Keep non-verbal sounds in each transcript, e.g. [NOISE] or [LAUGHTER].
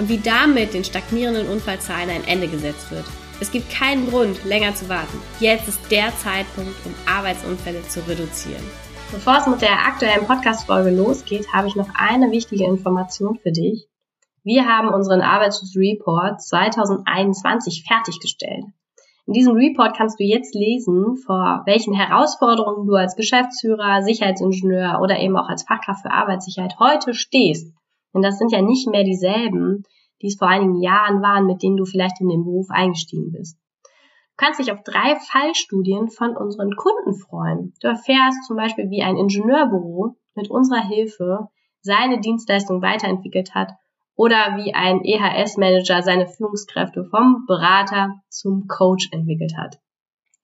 und wie damit den stagnierenden Unfallzahlen ein Ende gesetzt wird. Es gibt keinen Grund, länger zu warten. Jetzt ist der Zeitpunkt, um Arbeitsunfälle zu reduzieren. Bevor es mit der aktuellen Podcast-Folge losgeht, habe ich noch eine wichtige Information für dich. Wir haben unseren Arbeitsschutzreport 2021 fertiggestellt. In diesem Report kannst du jetzt lesen, vor welchen Herausforderungen du als Geschäftsführer, Sicherheitsingenieur oder eben auch als Fachkraft für Arbeitssicherheit heute stehst denn das sind ja nicht mehr dieselben, die es vor einigen Jahren waren, mit denen du vielleicht in den Beruf eingestiegen bist. Du kannst dich auf drei Fallstudien von unseren Kunden freuen. Du erfährst zum Beispiel, wie ein Ingenieurbüro mit unserer Hilfe seine Dienstleistung weiterentwickelt hat oder wie ein EHS-Manager seine Führungskräfte vom Berater zum Coach entwickelt hat.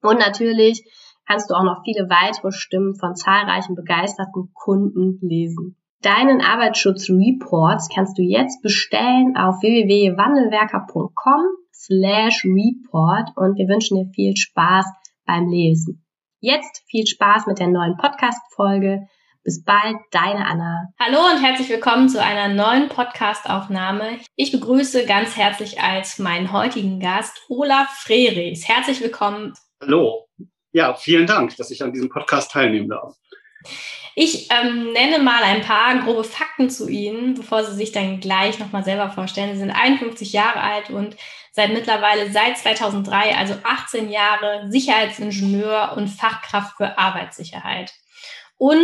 Und natürlich kannst du auch noch viele weitere Stimmen von zahlreichen begeisterten Kunden lesen. Deinen Arbeitsschutzreports kannst du jetzt bestellen auf www.wandelwerker.com slash report und wir wünschen dir viel Spaß beim Lesen. Jetzt viel Spaß mit der neuen Podcast-Folge. Bis bald, deine Anna. Hallo und herzlich willkommen zu einer neuen Podcast-Aufnahme. Ich begrüße ganz herzlich als meinen heutigen Gast Olaf Frerichs. Herzlich willkommen. Hallo. Ja, vielen Dank, dass ich an diesem Podcast teilnehmen darf. Ich ähm, nenne mal ein paar grobe Fakten zu Ihnen, bevor Sie sich dann gleich nochmal selber vorstellen. Sie sind 51 Jahre alt und seit mittlerweile seit 2003, also 18 Jahre, Sicherheitsingenieur und Fachkraft für Arbeitssicherheit. Und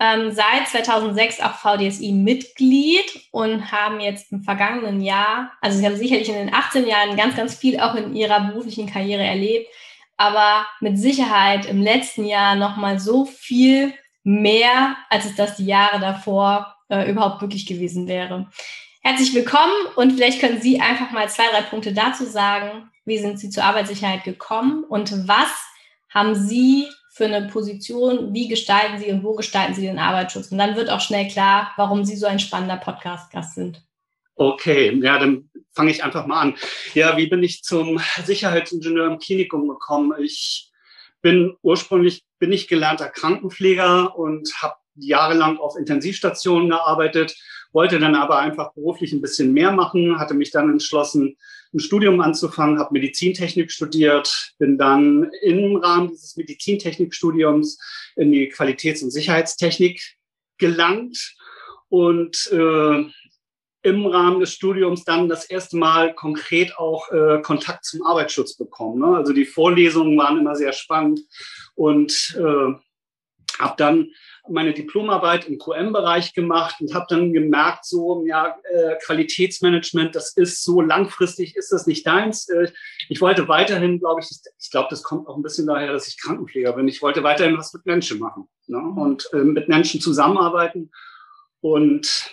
ähm, seit 2006 auch VDSI-Mitglied und haben jetzt im vergangenen Jahr, also Sie haben sicherlich in den 18 Jahren ganz, ganz viel auch in Ihrer beruflichen Karriere erlebt, aber mit Sicherheit im letzten Jahr nochmal so viel mehr, als es das die Jahre davor äh, überhaupt wirklich gewesen wäre. Herzlich willkommen und vielleicht können Sie einfach mal zwei, drei Punkte dazu sagen. Wie sind Sie zur Arbeitssicherheit gekommen und was haben Sie für eine Position? Wie gestalten Sie und wo gestalten Sie den Arbeitsschutz? Und dann wird auch schnell klar, warum Sie so ein spannender Podcast-Gast sind. Okay, ja, dann fange ich einfach mal an. Ja, wie bin ich zum Sicherheitsingenieur im Klinikum gekommen? Ich bin ursprünglich bin ich gelernter Krankenpfleger und habe jahrelang auf Intensivstationen gearbeitet, wollte dann aber einfach beruflich ein bisschen mehr machen, hatte mich dann entschlossen, ein Studium anzufangen, habe Medizintechnik studiert, bin dann im Rahmen dieses Medizintechnikstudiums in die Qualitäts- und Sicherheitstechnik gelangt und äh, im Rahmen des Studiums dann das erste Mal konkret auch äh, Kontakt zum Arbeitsschutz bekommen. Ne? Also die Vorlesungen waren immer sehr spannend und äh, habe dann meine Diplomarbeit im QM-Bereich gemacht und habe dann gemerkt, so ja äh, Qualitätsmanagement, das ist so langfristig, ist das nicht deins. Äh, ich wollte weiterhin, glaube ich, ich glaube, das kommt auch ein bisschen daher, dass ich Krankenpfleger bin. Ich wollte weiterhin was mit Menschen machen ne? und äh, mit Menschen zusammenarbeiten und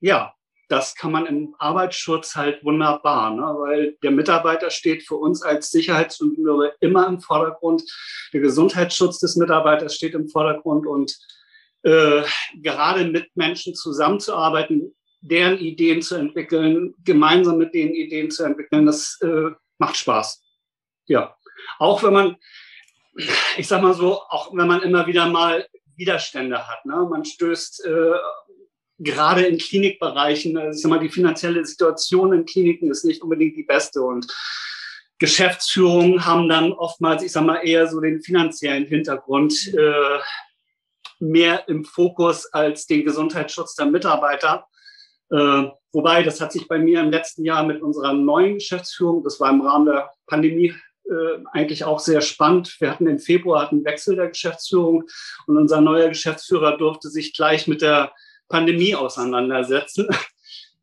ja, das kann man im Arbeitsschutz halt wunderbar, ne? weil der Mitarbeiter steht für uns als Sicherheitsingenieure immer im Vordergrund. Der Gesundheitsschutz des Mitarbeiters steht im Vordergrund und äh, gerade mit Menschen zusammenzuarbeiten, deren Ideen zu entwickeln, gemeinsam mit den Ideen zu entwickeln, das äh, macht Spaß. Ja, auch wenn man, ich sag mal so, auch wenn man immer wieder mal Widerstände hat. Ne? Man stößt äh, gerade in Klinikbereichen, also ich sag mal, die finanzielle Situation in Kliniken ist nicht unbedingt die beste und Geschäftsführungen haben dann oftmals, ich sag mal, eher so den finanziellen Hintergrund äh, mehr im Fokus als den Gesundheitsschutz der Mitarbeiter. Äh, wobei, das hat sich bei mir im letzten Jahr mit unserer neuen Geschäftsführung, das war im Rahmen der Pandemie, äh, eigentlich auch sehr spannend. Wir hatten im Februar einen Wechsel der Geschäftsführung und unser neuer Geschäftsführer durfte sich gleich mit der Pandemie auseinandersetzen. [LAUGHS]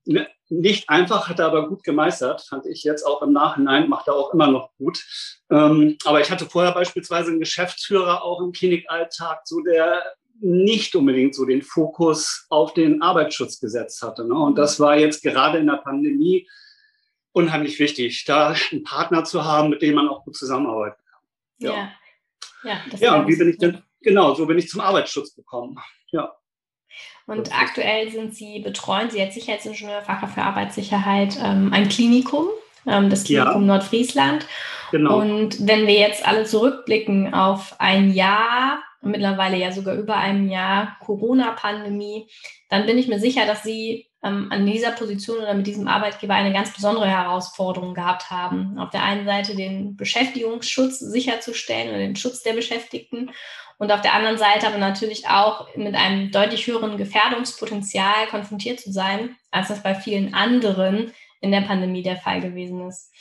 Ne, nicht einfach, hat er aber gut gemeistert, fand ich jetzt auch im Nachhinein, macht er auch immer noch gut. Ähm, aber ich hatte vorher beispielsweise einen Geschäftsführer auch im Klinikalltag, so der nicht unbedingt so den Fokus auf den Arbeitsschutz gesetzt hatte. Ne? Und das war jetzt gerade in der Pandemie unheimlich wichtig, da einen Partner zu haben, mit dem man auch gut zusammenarbeiten kann. Ja. Ja, ja, ja und wie bin ich denn, genau, so bin ich zum Arbeitsschutz gekommen. Ja. Und aktuell sind Sie, betreuen Sie als Sicherheitsingenieur, Fachkraft für Arbeitssicherheit, ähm, ein Klinikum, ähm, das Klinikum ja. Nordfriesland. Genau. Und wenn wir jetzt alle zurückblicken auf ein Jahr, mittlerweile ja sogar über einem Jahr Corona-Pandemie, dann bin ich mir sicher, dass Sie ähm, an dieser Position oder mit diesem Arbeitgeber eine ganz besondere Herausforderung gehabt haben. Auf der einen Seite den Beschäftigungsschutz sicherzustellen oder den Schutz der Beschäftigten und auf der anderen Seite aber natürlich auch mit einem deutlich höheren Gefährdungspotenzial konfrontiert zu sein, als das bei vielen anderen in der Pandemie der Fall gewesen ist.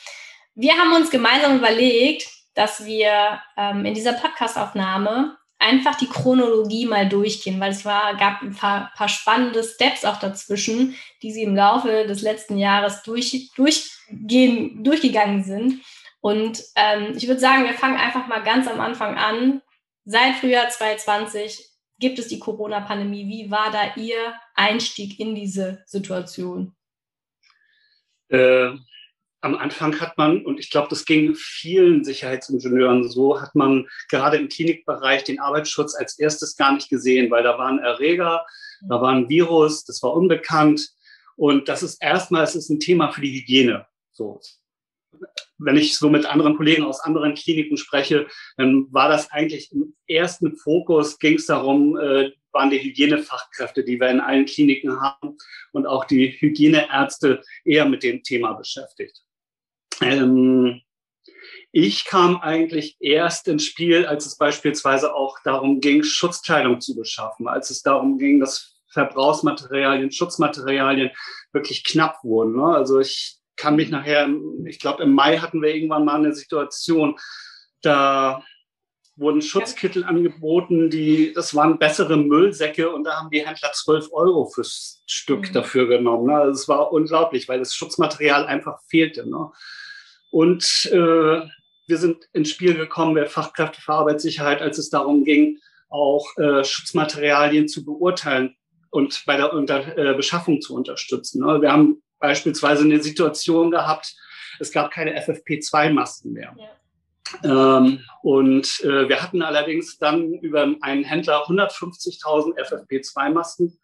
Wir haben uns gemeinsam überlegt, dass wir ähm, in dieser Podcastaufnahme einfach die Chronologie mal durchgehen, weil es war, gab ein paar, paar spannende Steps auch dazwischen, die sie im Laufe des letzten Jahres durch, durchgehen, durchgegangen sind. Und ähm, ich würde sagen, wir fangen einfach mal ganz am Anfang an. Seit Frühjahr 2020 gibt es die Corona-Pandemie. Wie war da Ihr Einstieg in diese Situation? Äh, am Anfang hat man, und ich glaube, das ging vielen Sicherheitsingenieuren so, hat man gerade im Klinikbereich den Arbeitsschutz als erstes gar nicht gesehen, weil da war ein Erreger, da war ein Virus, das war unbekannt. Und das ist erstmal, es ist ein Thema für die Hygiene. So. Wenn ich so mit anderen Kollegen aus anderen Kliniken spreche, dann war das eigentlich im ersten Fokus, ging es darum, äh, waren die Hygienefachkräfte, die wir in allen Kliniken haben und auch die Hygieneärzte eher mit dem Thema beschäftigt. Ähm, ich kam eigentlich erst ins Spiel, als es beispielsweise auch darum ging, Schutzkleidung zu beschaffen, als es darum ging, dass Verbrauchsmaterialien, Schutzmaterialien wirklich knapp wurden. Ne? Also ich kann mich nachher, ich glaube im Mai hatten wir irgendwann mal eine Situation, da wurden Schutzkittel angeboten, die, das waren bessere Müllsäcke und da haben die Händler 12 Euro fürs Stück mhm. dafür genommen. Ne? Also es war unglaublich, weil das Schutzmaterial einfach fehlte. Ne? Und äh, wir sind ins Spiel gekommen bei Fachkräfte für Arbeitssicherheit, als es darum ging, auch äh, Schutzmaterialien zu beurteilen und bei der unter, äh, Beschaffung zu unterstützen. Ne? Wir haben beispielsweise eine Situation gehabt, es gab keine FFP2-Masken mehr. Ja. Ähm, und äh, wir hatten allerdings dann über einen Händler 150.000 FFP2-Masken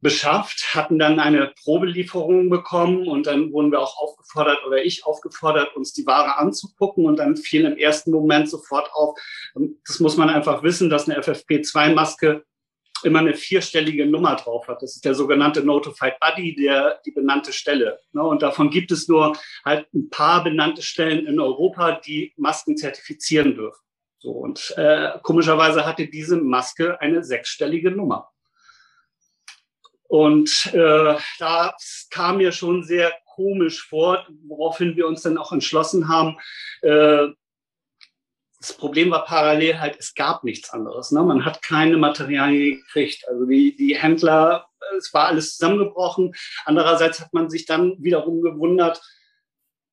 beschafft, hatten dann eine Probelieferung bekommen und dann wurden wir auch aufgefordert oder ich aufgefordert, uns die Ware anzugucken und dann fiel im ersten Moment sofort auf, das muss man einfach wissen, dass eine FFP2-Maske immer eine vierstellige Nummer drauf hat. Das ist der sogenannte Notified Buddy, der, die benannte Stelle. Ne? Und davon gibt es nur halt ein paar benannte Stellen in Europa, die Masken zertifizieren dürfen. So, und äh, komischerweise hatte diese Maske eine sechsstellige Nummer. Und äh, da kam mir schon sehr komisch vor, woraufhin wir uns dann auch entschlossen haben. Äh, das Problem war parallel halt, es gab nichts anderes. Ne? Man hat keine Materialien gekriegt. Also die, die Händler, es war alles zusammengebrochen. Andererseits hat man sich dann wiederum gewundert,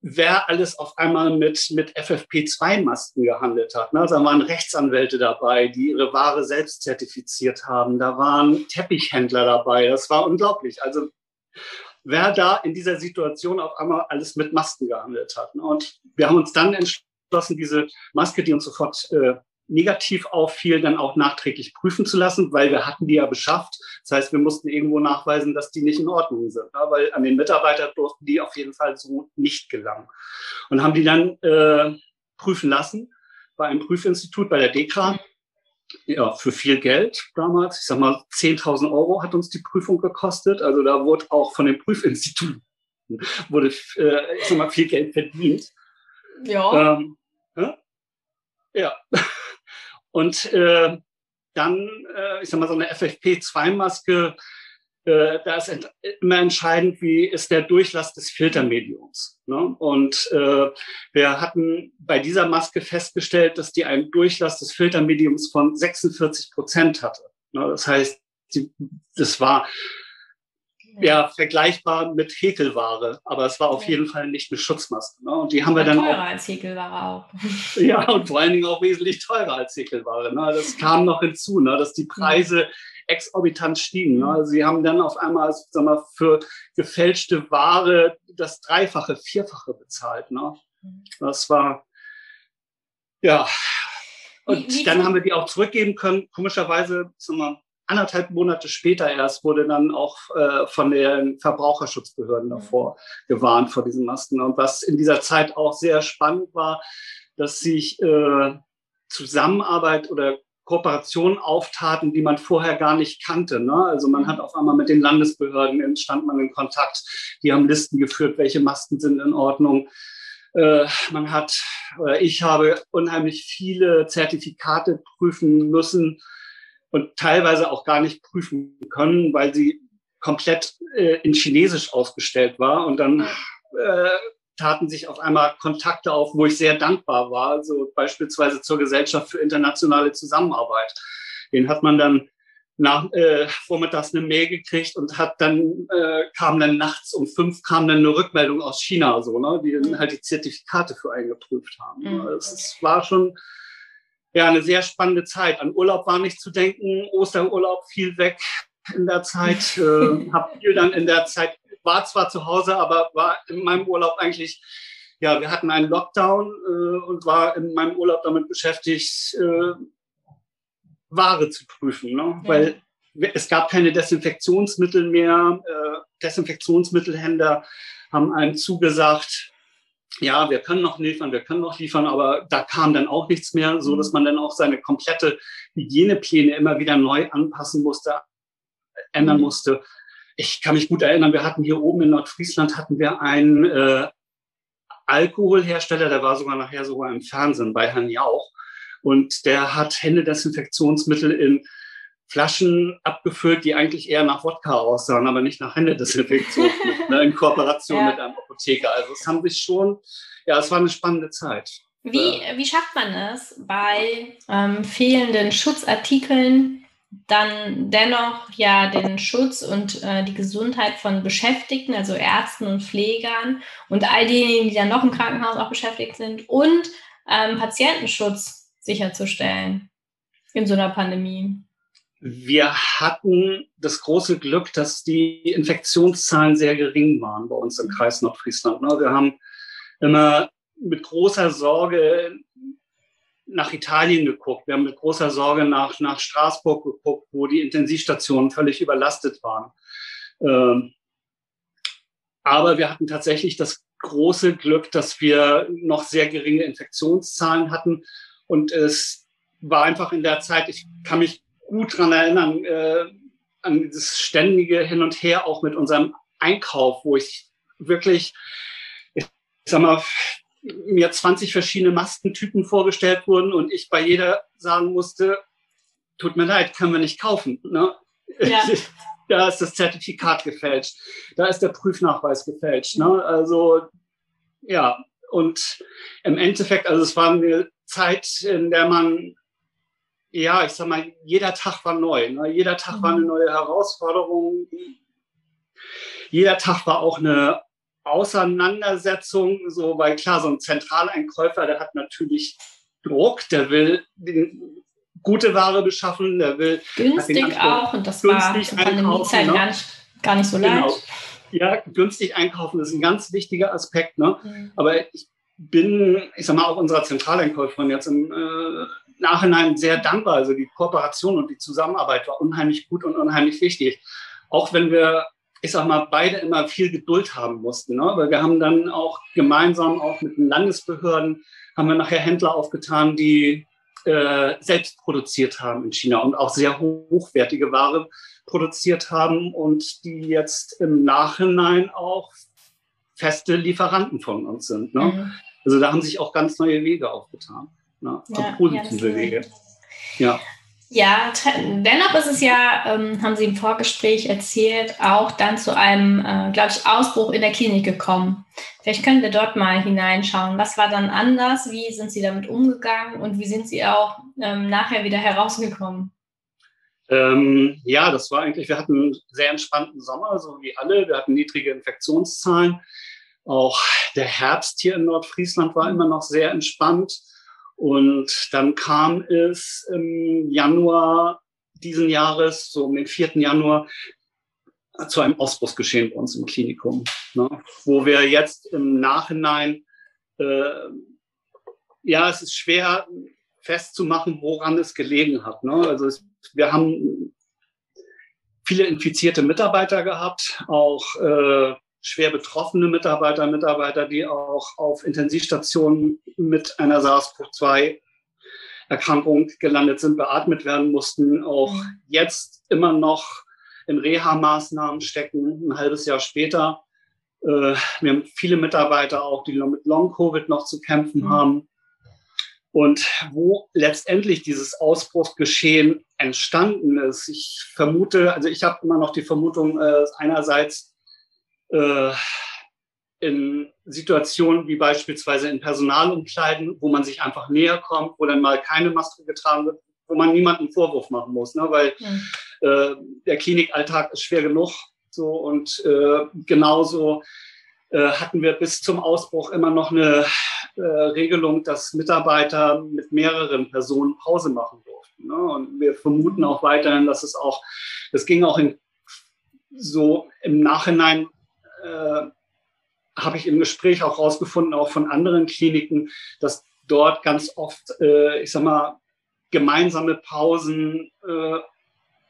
wer alles auf einmal mit, mit FFP2-Masken gehandelt hat. Ne? Da waren Rechtsanwälte dabei, die ihre Ware selbst zertifiziert haben. Da waren Teppichhändler dabei. Das war unglaublich. Also wer da in dieser Situation auf einmal alles mit Masken gehandelt hat. Ne? Und wir haben uns dann entschlossen, diese Maske, die uns sofort äh, negativ auffiel, dann auch nachträglich prüfen zu lassen, weil wir hatten die ja beschafft. Das heißt, wir mussten irgendwo nachweisen, dass die nicht in Ordnung sind, ne? weil an den Mitarbeiter durften die auf jeden Fall so nicht gelangen. Und haben die dann äh, prüfen lassen bei einem Prüfinstitut, bei der DEKRA, ja, für viel Geld damals. Ich sag mal, 10.000 Euro hat uns die Prüfung gekostet. Also da wurde auch von dem Prüfinstitut [LAUGHS] wurde, äh, ich sag mal, viel Geld verdient. Ja. Ähm, ja. [LAUGHS] Und äh, dann, äh, ich sag mal, so eine FFP2-Maske, äh, da ist ent immer entscheidend, wie ist der Durchlass des Filtermediums. Ne? Und äh, wir hatten bei dieser Maske festgestellt, dass die einen Durchlass des Filtermediums von 46 Prozent hatte. Ne? Das heißt, die, das war ja, vergleichbar mit Häkelware, aber es war auf jeden Fall nicht eine Schutzmaske. Ne? Und die haben wir dann teurer auch, als Häkelware auch. [LAUGHS] ja, und vor allen Dingen auch wesentlich teurer als Häkelware. Ne? Das kam noch hinzu, ne? dass die Preise exorbitant stiegen. Ne? Also sie haben dann auf einmal sag mal, für gefälschte Ware das Dreifache, Vierfache bezahlt. Ne? Das war, ja. Und dann haben wir die auch zurückgeben können. Komischerweise, sag mal, anderthalb Monate später erst wurde dann auch äh, von den Verbraucherschutzbehörden davor gewarnt vor diesen Masken. Und was in dieser Zeit auch sehr spannend war, dass sich äh, Zusammenarbeit oder Kooperationen auftaten, die man vorher gar nicht kannte. Ne? Also man hat auf einmal mit den Landesbehörden entstand man in Kontakt. Die haben Listen geführt, welche Masken sind in Ordnung. Äh, man hat, ich habe unheimlich viele Zertifikate prüfen müssen und teilweise auch gar nicht prüfen können, weil sie komplett äh, in Chinesisch ausgestellt war. Und dann äh, taten sich auf einmal Kontakte auf, wo ich sehr dankbar war, so beispielsweise zur Gesellschaft für internationale Zusammenarbeit. Den hat man dann nach, äh, vormittags eine Mail gekriegt und hat dann äh, kam dann nachts um fünf kam dann eine Rückmeldung aus China so ne die dann halt die Zertifikate für einen geprüft haben mhm. es war schon ja eine sehr spannende Zeit an Urlaub war nicht zu denken Osterurlaub fiel weg in der Zeit [LAUGHS] äh, habe viel dann in der Zeit war zwar zu Hause, aber war in meinem Urlaub eigentlich, ja, wir hatten einen Lockdown äh, und war in meinem Urlaub damit beschäftigt, äh, Ware zu prüfen, ne? Ja. weil es gab keine Desinfektionsmittel mehr. Äh, Desinfektionsmittelhändler haben einem zugesagt, ja, wir können noch liefern, wir können noch liefern, aber da kam dann auch nichts mehr, so dass man dann auch seine komplette Hygienepläne immer wieder neu anpassen musste, ändern mhm. musste ich kann mich gut erinnern, wir hatten hier oben in Nordfriesland hatten wir einen äh, Alkoholhersteller, der war sogar nachher sogar im Fernsehen bei Herrn Jauch. Und der hat Händedesinfektionsmittel in Flaschen abgefüllt, die eigentlich eher nach Wodka aussahen, aber nicht nach Händedesinfektionsmittel, [LAUGHS] ne, in [LAUGHS] Kooperation ja. mit einem Apotheker. Also es haben sich schon, ja, es war eine spannende Zeit. Wie, wie schafft man es bei ähm, fehlenden Schutzartikeln dann dennoch ja den Schutz und äh, die Gesundheit von Beschäftigten, also Ärzten und Pflegern und all diejenigen, die dann noch im Krankenhaus auch beschäftigt sind und ähm, Patientenschutz sicherzustellen in so einer Pandemie. Wir hatten das große Glück, dass die Infektionszahlen sehr gering waren bei uns im Kreis Nordfriesland. Ne? Wir haben immer mit großer Sorge nach Italien geguckt. Wir haben mit großer Sorge nach, nach Straßburg geguckt, wo die Intensivstationen völlig überlastet waren. Ähm, aber wir hatten tatsächlich das große Glück, dass wir noch sehr geringe Infektionszahlen hatten. Und es war einfach in der Zeit, ich kann mich gut dran erinnern, äh, an dieses ständige Hin und Her auch mit unserem Einkauf, wo ich wirklich, ich sag mal, mir 20 verschiedene Maskentypen vorgestellt wurden und ich bei jeder sagen musste, tut mir leid, können wir nicht kaufen. Ne? Ja. [LAUGHS] da ist das Zertifikat gefälscht, da ist der Prüfnachweis gefälscht. Ne? Also ja, und im Endeffekt, also es war eine Zeit, in der man, ja, ich sag mal, jeder Tag war neu. Ne? Jeder Tag mhm. war eine mhm. neue Herausforderung. Jeder Tag war auch eine Auseinandersetzung, so, weil klar, so ein Zentraleinkäufer, der hat natürlich Druck, der will den, gute Ware beschaffen, der will günstig auch und das war zur Pandemiezeit ne? gar, nicht, gar nicht so genau. leicht. Ja, günstig einkaufen ist ein ganz wichtiger Aspekt. Ne? Mhm. Aber ich bin, ich sag mal, auch unserer Zentraleinkäuferin jetzt im äh, Nachhinein sehr dankbar. Also die Kooperation und die Zusammenarbeit war unheimlich gut und unheimlich wichtig. Auch wenn wir ich sag mal, beide immer viel Geduld haben mussten. Ne? Weil wir haben dann auch gemeinsam, auch mit den Landesbehörden, haben wir nachher Händler aufgetan, die äh, selbst produziert haben in China und auch sehr hochwertige Ware produziert haben und die jetzt im Nachhinein auch feste Lieferanten von uns sind. Ne? Mhm. Also da haben sich auch ganz neue Wege aufgetan. Ne? Ja, positive ja, Wege. Ja. Ja, dennoch ist es ja, ähm, haben Sie im Vorgespräch erzählt, auch dann zu einem, äh, glaube ich, Ausbruch in der Klinik gekommen. Vielleicht können wir dort mal hineinschauen. Was war dann anders? Wie sind Sie damit umgegangen und wie sind Sie auch ähm, nachher wieder herausgekommen? Ähm, ja, das war eigentlich, wir hatten einen sehr entspannten Sommer, so wie alle. Wir hatten niedrige Infektionszahlen. Auch der Herbst hier in Nordfriesland war immer noch sehr entspannt. Und dann kam es im Januar diesen Jahres, so um den 4. Januar, zu einem Ausbruchsgeschehen bei uns im Klinikum, ne? wo wir jetzt im Nachhinein, äh, ja, es ist schwer festzumachen, woran es gelegen hat. Ne? Also es, wir haben viele infizierte Mitarbeiter gehabt, auch äh, schwer betroffene Mitarbeiter, Mitarbeiter, die auch auf Intensivstationen mit einer SARS-CoV-2 Erkrankung gelandet sind, beatmet werden mussten, auch mhm. jetzt immer noch in Reha-Maßnahmen stecken, ein halbes Jahr später. Äh, wir haben viele Mitarbeiter auch, die mit Long-Covid noch zu kämpfen mhm. haben. Und wo letztendlich dieses Ausbruchsgeschehen entstanden ist, ich vermute, also ich habe immer noch die Vermutung, äh, einerseits äh, in Situationen wie beispielsweise in Personalumkleiden, wo man sich einfach näher kommt, wo dann mal keine Maske getragen wird, wo man niemanden Vorwurf machen muss, ne? weil mhm. äh, der Klinikalltag ist schwer genug. So und äh, genauso äh, hatten wir bis zum Ausbruch immer noch eine äh, Regelung, dass Mitarbeiter mit mehreren Personen Pause machen durften. Ne? Und wir vermuten auch weiterhin, dass es auch, das ging auch in, so im Nachhinein äh, habe ich im Gespräch auch rausgefunden, auch von anderen Kliniken, dass dort ganz oft, äh, ich sag mal, gemeinsame Pausen äh,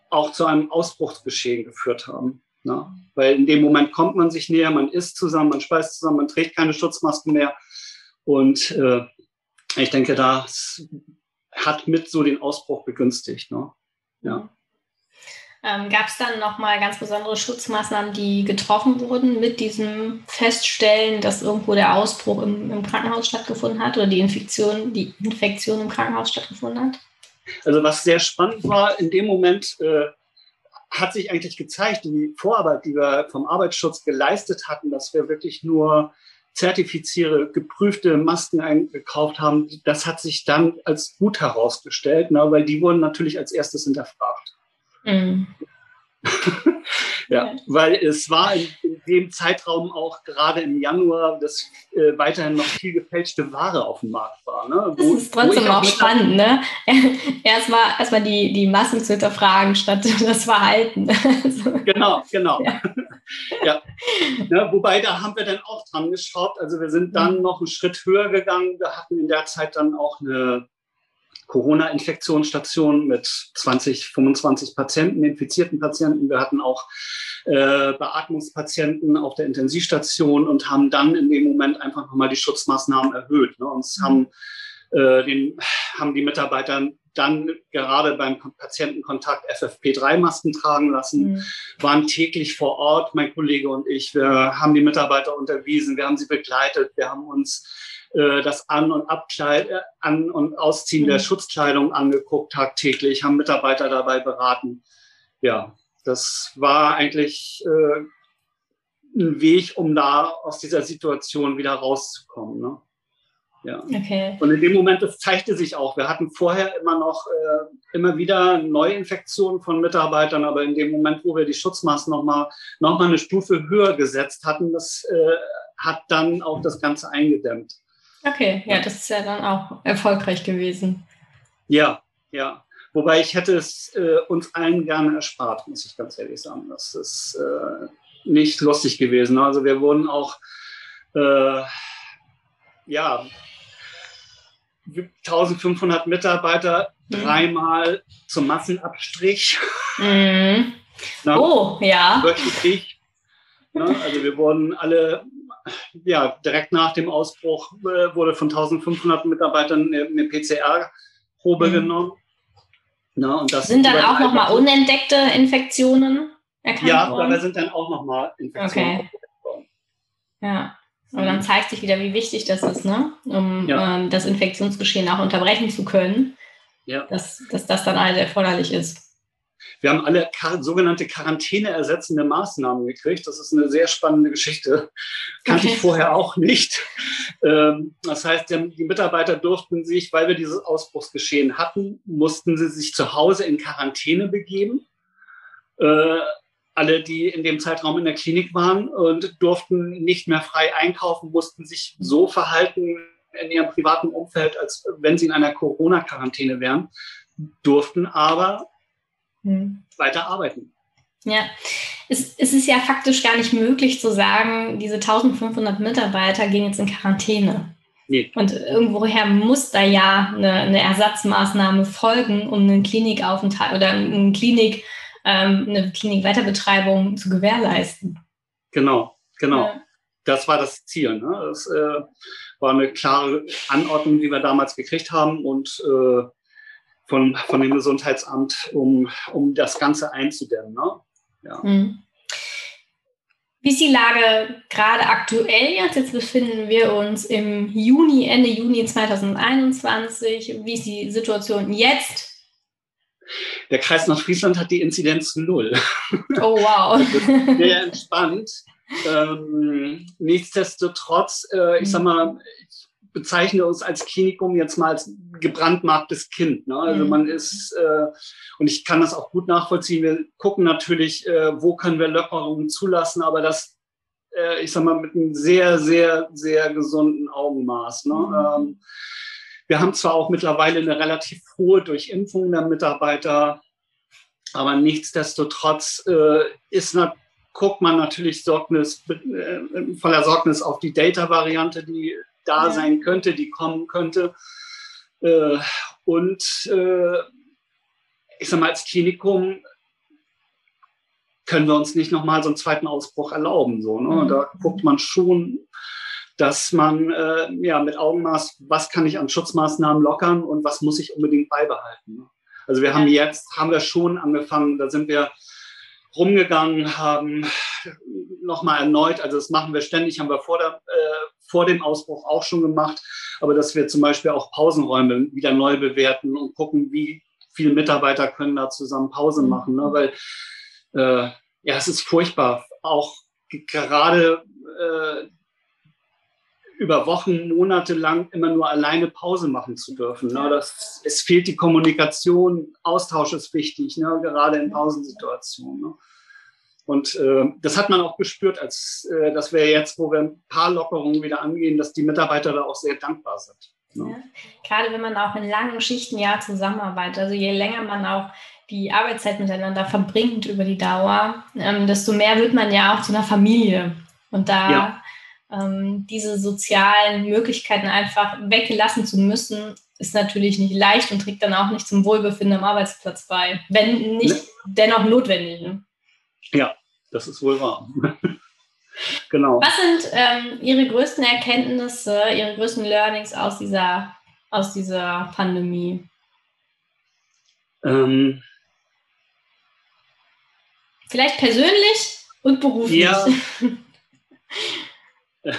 auch zu einem Ausbruchsgeschehen geführt haben. Ne? Weil in dem Moment kommt man sich näher, man isst zusammen, man speist zusammen, man trägt keine Schutzmasken mehr. Und äh, ich denke, das hat mit so den Ausbruch begünstigt. Ne? Ja. Ähm, Gab es dann nochmal ganz besondere Schutzmaßnahmen, die getroffen wurden mit diesem Feststellen, dass irgendwo der Ausbruch im, im Krankenhaus stattgefunden hat oder die Infektion, die Infektion im Krankenhaus stattgefunden hat? Also was sehr spannend war, in dem Moment äh, hat sich eigentlich gezeigt, die Vorarbeit, die wir vom Arbeitsschutz geleistet hatten, dass wir wirklich nur zertifiziere, geprüfte Masken eingekauft haben, das hat sich dann als gut herausgestellt, na, weil die wurden natürlich als erstes hinterfragt. Mhm. [LAUGHS] ja, weil es war in, in, dem Zeitraum auch gerade im Januar, dass äh, weiterhin noch viel gefälschte Ware auf dem Markt war. Ne? Wo, das ist trotzdem auch spannend, ne? [LAUGHS] Erstmal erst die, die Massen zu hinterfragen, statt [LAUGHS] das Verhalten. genau, genau. Ja. ja. ja. Wobei, da haben wir dann auch dran geschraubt. Also wir sind dann mhm. noch einen Schritt höher gegangen. Wir hatten in der Zeit dann auch eine Corona-Infektionsstation mit 20, 25 Patienten, infizierten Patienten. Wir hatten auch äh, Beatmungspatienten auf der Intensivstation und haben dann in dem Moment einfach nochmal die Schutzmaßnahmen erhöht. Ne? Uns mhm. haben, äh, den, haben die Mitarbeiter dann gerade beim Patientenkontakt FFP3-Masken tragen lassen, mhm. waren täglich vor Ort, mein Kollege und ich. Wir haben die Mitarbeiter unterwiesen, wir haben sie begleitet, wir haben uns äh, das An- und Abkleid, äh, An- und Ausziehen mhm. der Schutzkleidung angeguckt tagtäglich, haben Mitarbeiter dabei beraten. Ja, das war eigentlich äh, ein Weg, um da aus dieser Situation wieder rauszukommen. Ne? Ja. Okay. Und in dem Moment, das zeigte sich auch. Wir hatten vorher immer noch äh, immer wieder Neuinfektionen von Mitarbeitern, aber in dem Moment, wo wir die Schutzmaßen nochmal noch mal eine Stufe höher gesetzt hatten, das äh, hat dann auch das Ganze eingedämmt. Okay, ja, das ist ja dann auch erfolgreich gewesen. Ja, ja. Wobei ich hätte es äh, uns allen gerne erspart, muss ich ganz ehrlich sagen. Das ist äh, nicht lustig gewesen. Also wir wurden auch, äh, ja, 1500 Mitarbeiter mhm. dreimal zum Massenabstrich. Mhm. [LAUGHS] Na, oh, ja. Wöchentlich. Ne? Also wir wurden alle ja, direkt nach dem Ausbruch äh, wurde von 1500 Mitarbeitern eine, eine PCR-Probe mhm. genommen. Na, und das sind dann auch nochmal unentdeckte Infektionen erkannt ja, worden? Ja, da sind dann auch nochmal Infektionen. Okay. Ja, aber dann zeigt sich wieder, wie wichtig das ist, ne? um ja. ähm, das Infektionsgeschehen auch unterbrechen zu können, ja. dass, dass das dann alles erforderlich ist. Wir haben alle sogenannte quarantäneersetzende Maßnahmen gekriegt. Das ist eine sehr spannende Geschichte. Kannte okay. ich vorher auch nicht. Ähm, das heißt, die Mitarbeiter durften sich, weil wir dieses Ausbruchsgeschehen hatten, mussten sie sich zu Hause in Quarantäne begeben. Äh, alle, die in dem Zeitraum in der Klinik waren und durften nicht mehr frei einkaufen, mussten sich so verhalten in ihrem privaten Umfeld, als wenn sie in einer Corona-Quarantäne wären, durften aber hm. weiter arbeiten. Ja, es, es ist ja faktisch gar nicht möglich zu sagen, diese 1500 Mitarbeiter gehen jetzt in Quarantäne. Nee. Und irgendwoher muss da ja eine, eine Ersatzmaßnahme folgen, um einen Klinikaufenthalt oder eine Klinik, ähm, eine Klinikweiterbetreibung zu gewährleisten. Genau, genau. Ja. Das war das Ziel. Ne? Das äh, war eine klare Anordnung, die wir damals gekriegt haben und äh, von, von dem Gesundheitsamt, um, um das Ganze einzudämmen. Ne? Ja. Hm. Wie ist die Lage gerade aktuell jetzt? Jetzt befinden wir uns im Juni, Ende Juni 2021. Wie ist die Situation jetzt? Der Kreis Nordfriesland hat die Inzidenz null. Oh wow. sehr entspannt. Ähm, nichtsdestotrotz, äh, ich sag mal, bezeichne uns als Klinikum jetzt mal als gebrandmarktes Kind. Ne? Also mhm. man ist, äh, und ich kann das auch gut nachvollziehen, wir gucken natürlich, äh, wo können wir Lockerungen zulassen, aber das, äh, ich sag mal, mit einem sehr, sehr, sehr gesunden Augenmaß. Ne? Mhm. Ähm, wir haben zwar auch mittlerweile eine relativ hohe Durchimpfung der Mitarbeiter, aber nichtsdestotrotz äh, ist guckt man natürlich Sorgnis, äh, voller Sorgnis auf die Data-Variante, die da ja. sein könnte, die kommen könnte. Äh, und äh, ich sage mal, als Klinikum können wir uns nicht nochmal so einen zweiten Ausbruch erlauben. So, ne? Mhm. Da guckt man schon, dass man äh, ja mit Augenmaß, was kann ich an Schutzmaßnahmen lockern und was muss ich unbedingt beibehalten. Ne? Also wir haben jetzt, haben wir schon angefangen, da sind wir rumgegangen, haben nochmal erneut, also das machen wir ständig, haben wir vor, der, äh, vor dem Ausbruch auch schon gemacht, aber dass wir zum Beispiel auch Pausenräume wieder neu bewerten und gucken, wie viele Mitarbeiter können da zusammen Pause mhm. machen, ne? weil äh, ja, es ist furchtbar, auch gerade äh, über Wochen, Monate lang immer nur alleine Pause machen zu dürfen. Ne? Das, es fehlt die Kommunikation, Austausch ist wichtig, ne? gerade in Pausensituationen. Ne? Und äh, das hat man auch gespürt, als äh, dass wir jetzt, wo wir ein paar Lockerungen wieder angehen, dass die Mitarbeiter da auch sehr dankbar sind. Ne? Ja. Gerade wenn man auch in langen Schichten ja zusammenarbeitet, also je länger man auch die Arbeitszeit miteinander verbringt über die Dauer, ähm, desto mehr wird man ja auch zu einer Familie. Und da ja. ähm, diese sozialen Möglichkeiten einfach weggelassen zu müssen, ist natürlich nicht leicht und trägt dann auch nicht zum Wohlbefinden am Arbeitsplatz bei, wenn nicht ne? dennoch notwendig. Ne? Ja, das ist wohl wahr. [LAUGHS] genau. Was sind ähm, Ihre größten Erkenntnisse, Ihre größten Learnings aus dieser, aus dieser Pandemie? Ähm, Vielleicht persönlich und beruflich. Ja. [LAUGHS]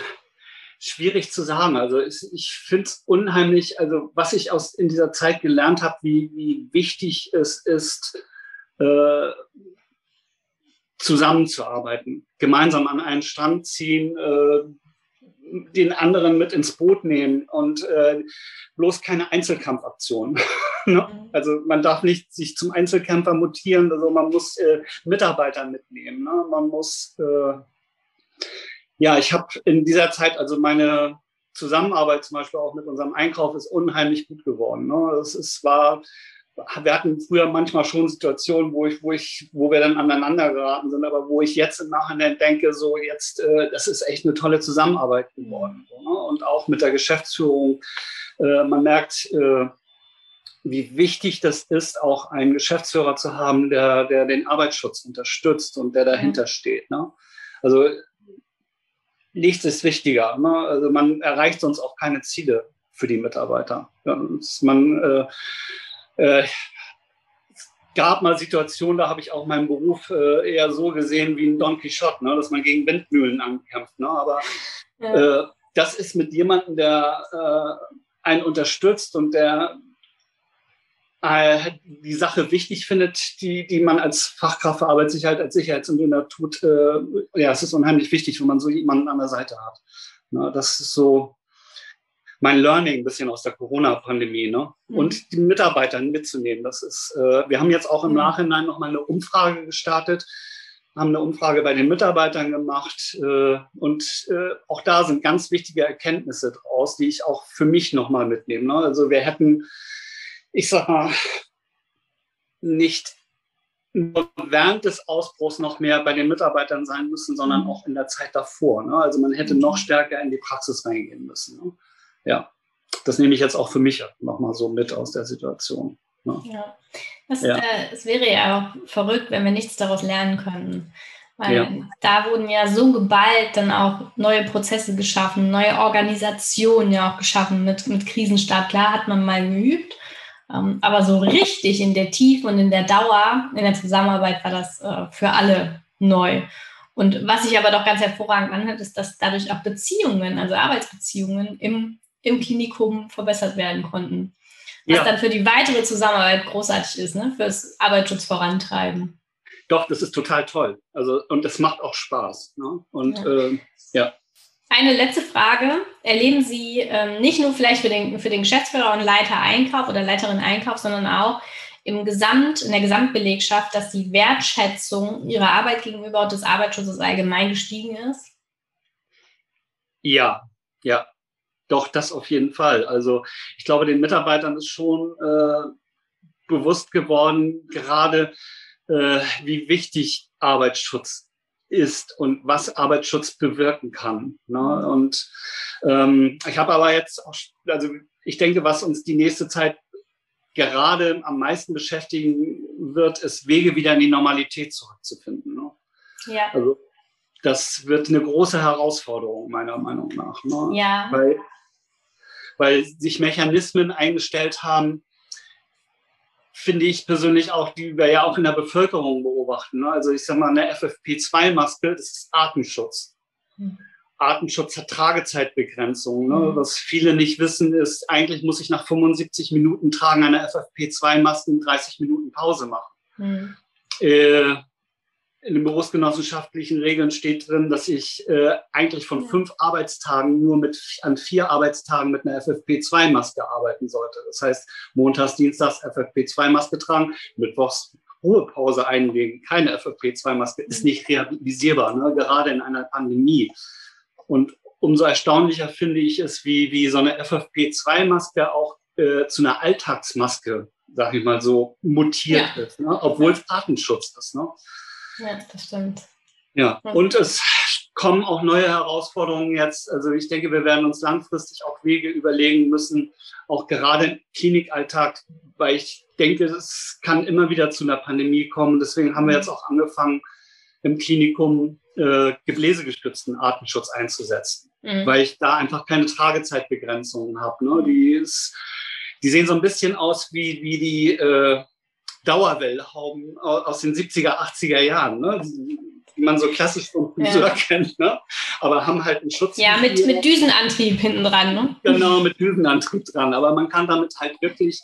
Schwierig zu sagen. Also ich finde es unheimlich, also was ich aus in dieser Zeit gelernt habe, wie, wie wichtig es ist, äh, zusammenzuarbeiten, gemeinsam an einen Strand ziehen, äh, den anderen mit ins Boot nehmen und äh, bloß keine Einzelkampfaktion. [LAUGHS] ne? Mhm. Also man darf nicht sich zum Einzelkämpfer mutieren, also man muss äh, Mitarbeiter mitnehmen. Ne? Man muss, äh, ja, ich habe in dieser Zeit, also meine Zusammenarbeit zum Beispiel auch mit unserem Einkauf ist unheimlich gut geworden. Ne? Es, es war wir hatten früher manchmal schon Situationen, wo ich, wo ich, wo wir dann aneinander geraten sind, aber wo ich jetzt im Nachhinein denke, so jetzt, äh, das ist echt eine tolle Zusammenarbeit geworden. So, ne? Und auch mit der Geschäftsführung. Äh, man merkt, äh, wie wichtig das ist, auch einen Geschäftsführer zu haben, der, der den Arbeitsschutz unterstützt und der dahinter mhm. steht. Ne? Also nichts ist wichtiger. Ne? Also man erreicht sonst auch keine Ziele für die Mitarbeiter. Ja, man äh, es gab mal Situationen, da habe ich auch meinen Beruf äh, eher so gesehen wie ein Don Quixote, ne, dass man gegen Windmühlen ankämpft. Ne? Aber ja. äh, das ist mit jemandem, der äh, einen unterstützt und der äh, die Sache wichtig findet, die, die man als Fachkraft für Arbeitssicherheit, als Sicherheitsingenieur tut, äh, ja, es ist unheimlich wichtig, wenn man so jemanden an der Seite hat. Na, das ist so mein Learning ein bisschen aus der Corona-Pandemie, ne? Mhm. Und die Mitarbeiter mitzunehmen. Das ist, äh, wir haben jetzt auch im mhm. Nachhinein noch mal eine Umfrage gestartet, haben eine Umfrage bei den Mitarbeitern gemacht äh, und äh, auch da sind ganz wichtige Erkenntnisse draus, die ich auch für mich noch mal mitnehme. Ne? Also wir hätten ich sag mal, nicht nur während des Ausbruchs noch mehr bei den Mitarbeitern sein müssen, sondern mhm. auch in der Zeit davor. Ne? Also man hätte noch stärker in die Praxis reingehen müssen. Ne? Ja, das nehme ich jetzt auch für mich nochmal so mit aus der Situation. Ne? Ja, das, ja. Äh, es wäre ja auch verrückt, wenn wir nichts daraus lernen könnten. Weil ja. da wurden ja so geballt dann auch neue Prozesse geschaffen, neue Organisationen ja auch geschaffen mit, mit Krisenstab. Klar hat man mal geübt, ähm, aber so richtig in der Tiefe und in der Dauer, in der Zusammenarbeit war das äh, für alle neu. Und was sich aber doch ganz hervorragend anhört, ist, dass dadurch auch Beziehungen, also Arbeitsbeziehungen im, im Klinikum verbessert werden konnten. Was ja. dann für die weitere Zusammenarbeit großartig ist, ne? fürs Arbeitsschutz vorantreiben. Doch, das ist total toll. Also, und es macht auch Spaß. Ne? Und ja. Äh, ja. Eine letzte Frage. Erleben Sie ähm, nicht nur vielleicht für den, für den Geschäftsführer und Leiter Einkauf oder Leiterin Einkauf, sondern auch im Gesamt, in der Gesamtbelegschaft, dass die Wertschätzung Ihrer Arbeit gegenüber und des Arbeitsschutzes allgemein gestiegen ist? Ja, ja, doch, das auf jeden Fall. Also ich glaube, den Mitarbeitern ist schon äh, bewusst geworden, gerade äh, wie wichtig Arbeitsschutz ist und was Arbeitsschutz bewirken kann. Ne? Und ähm, ich habe aber jetzt auch, also ich denke, was uns die nächste Zeit gerade am meisten beschäftigen wird, ist Wege wieder in die Normalität zurückzufinden. Ne? Ja. Also das wird eine große Herausforderung meiner Meinung nach. Ne? Ja. Weil, weil sich Mechanismen eingestellt haben, finde ich persönlich auch, die wir ja auch in der Bevölkerung beobachten. Ne? Also ich sage mal, eine FFP2-Maske, das ist Artenschutz. Mhm. Artenschutz hat Tragezeitbegrenzung. Ne? Mhm. Was viele nicht wissen, ist, eigentlich muss ich nach 75 Minuten Tragen einer FFP2-Maske 30 Minuten Pause machen. Mhm. Äh, in den berufsgenossenschaftlichen Regeln steht drin, dass ich äh, eigentlich von fünf Arbeitstagen nur mit an vier Arbeitstagen mit einer FFP2-Maske arbeiten sollte. Das heißt, montags, dienstags FFP2-Maske tragen, mittwochs Ruhepause einlegen. Keine FFP2-Maske ist nicht realisierbar, ne? gerade in einer Pandemie. Und umso erstaunlicher finde ich es, wie, wie so eine FFP2-Maske auch äh, zu einer Alltagsmaske, sag ich mal so, mutiert ja. ist, ne? obwohl es Artenschutz ist. Ne? Ja, das stimmt. Ja, und es kommen auch neue Herausforderungen jetzt. Also ich denke, wir werden uns langfristig auch Wege überlegen müssen, auch gerade im Klinikalltag, weil ich denke, es kann immer wieder zu einer Pandemie kommen. Deswegen haben wir jetzt auch angefangen, im Klinikum äh, gebläsegestützten Artenschutz einzusetzen, mhm. weil ich da einfach keine Tragezeitbegrenzungen habe. Ne? Die, ist, die sehen so ein bisschen aus wie, wie die äh, Dauerwellhauben aus den 70er, 80er Jahren, ne? die man so klassisch vom Friseur ja. kennt, ne? aber haben halt einen Schutz. Ja, mit, mit Düsenantrieb hinten dran. Ne? Genau, mit Düsenantrieb dran. Aber man kann damit halt wirklich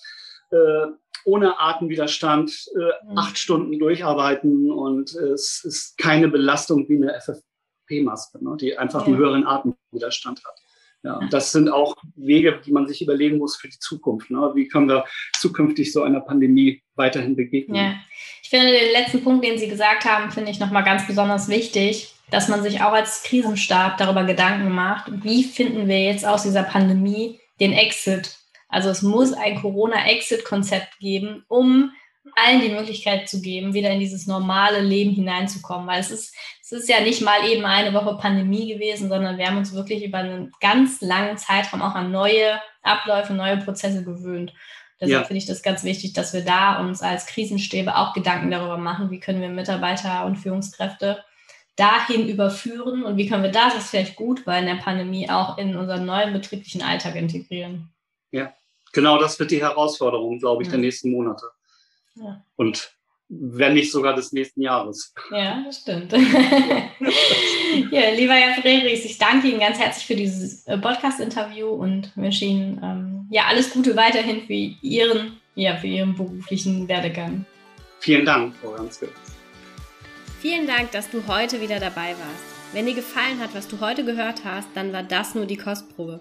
äh, ohne Atemwiderstand äh, mhm. acht Stunden durcharbeiten und es ist keine Belastung wie eine FFP-Maske, ne? die einfach ja. einen höheren Atemwiderstand hat. Ja, das sind auch Wege, die man sich überlegen muss für die Zukunft. Ne? Wie können wir zukünftig so einer Pandemie weiterhin begegnen? Ja, ich finde den letzten Punkt, den Sie gesagt haben, finde ich nochmal ganz besonders wichtig, dass man sich auch als Krisenstab darüber Gedanken macht, wie finden wir jetzt aus dieser Pandemie den Exit? Also es muss ein Corona-Exit-Konzept geben, um allen die Möglichkeit zu geben, wieder in dieses normale Leben hineinzukommen. Weil es ist, es ist ja nicht mal eben eine Woche Pandemie gewesen, sondern wir haben uns wirklich über einen ganz langen Zeitraum auch an neue Abläufe, neue Prozesse gewöhnt. Deshalb ja. finde ich das ganz wichtig, dass wir da uns als Krisenstäbe auch Gedanken darüber machen, wie können wir Mitarbeiter und Führungskräfte dahin überführen und wie können wir das, das vielleicht gut war in der Pandemie, auch in unseren neuen betrieblichen Alltag integrieren. Ja, genau das wird die Herausforderung, glaube ich, ja. der nächsten Monate. Ja. Und wenn nicht sogar des nächsten Jahres. Ja, das stimmt. [LAUGHS] ja, lieber Herr Frerichs, ich danke Ihnen ganz herzlich für dieses äh, Podcast-Interview und wünsche Ihnen ähm, ja, alles Gute weiterhin für Ihren ja, für Ihren beruflichen Werdegang. Vielen Dank, Frau Ganske. Vielen Dank, dass du heute wieder dabei warst. Wenn dir gefallen hat, was du heute gehört hast, dann war das nur die Kostprobe.